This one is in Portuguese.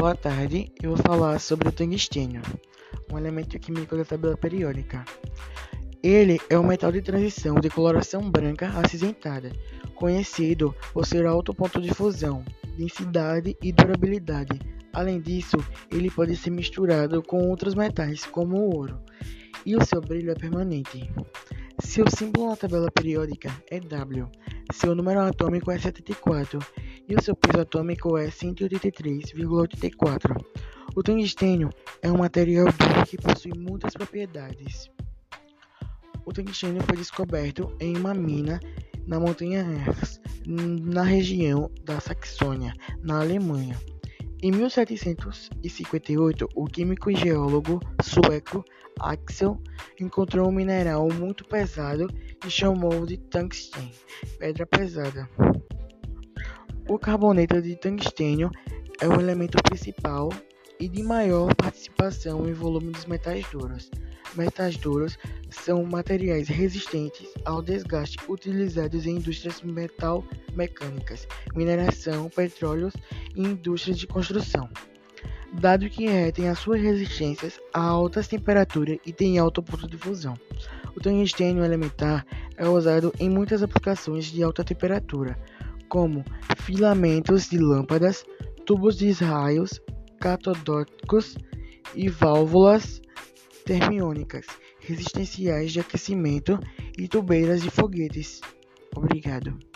Boa tarde, eu vou falar sobre o tungstênio, um elemento químico da tabela periódica. Ele é um metal de transição de coloração branca acinzentada, conhecido por seu alto ponto de fusão, densidade e durabilidade. Além disso, ele pode ser misturado com outros metais, como o ouro, e o seu brilho é permanente. Seu símbolo na tabela periódica é W, seu número atômico é 74 e o seu peso atômico é 183,84. O tungstênio é um material duro que possui muitas propriedades. O tungstênio foi descoberto em uma mina na montanha Erz, na região da Saxônia, na Alemanha. Em 1758, o químico e geólogo sueco Axel encontrou um mineral muito pesado e chamou de tungsten, pedra pesada. O carboneto de tungstênio é o elemento principal e de maior participação em volume dos metais duros. Metais duros são materiais resistentes ao desgaste utilizados em indústrias metal mecânicas, mineração, petróleos e indústrias de construção. Dado que retém as suas resistências a altas temperaturas e tem alto ponto de fusão. O tungstênio elementar é usado em muitas aplicações de alta temperatura, como filamentos de lâmpadas, tubos de raios catodóticos e válvulas termiônicas resistenciais de aquecimento e tubeiras de foguetes. Obrigado.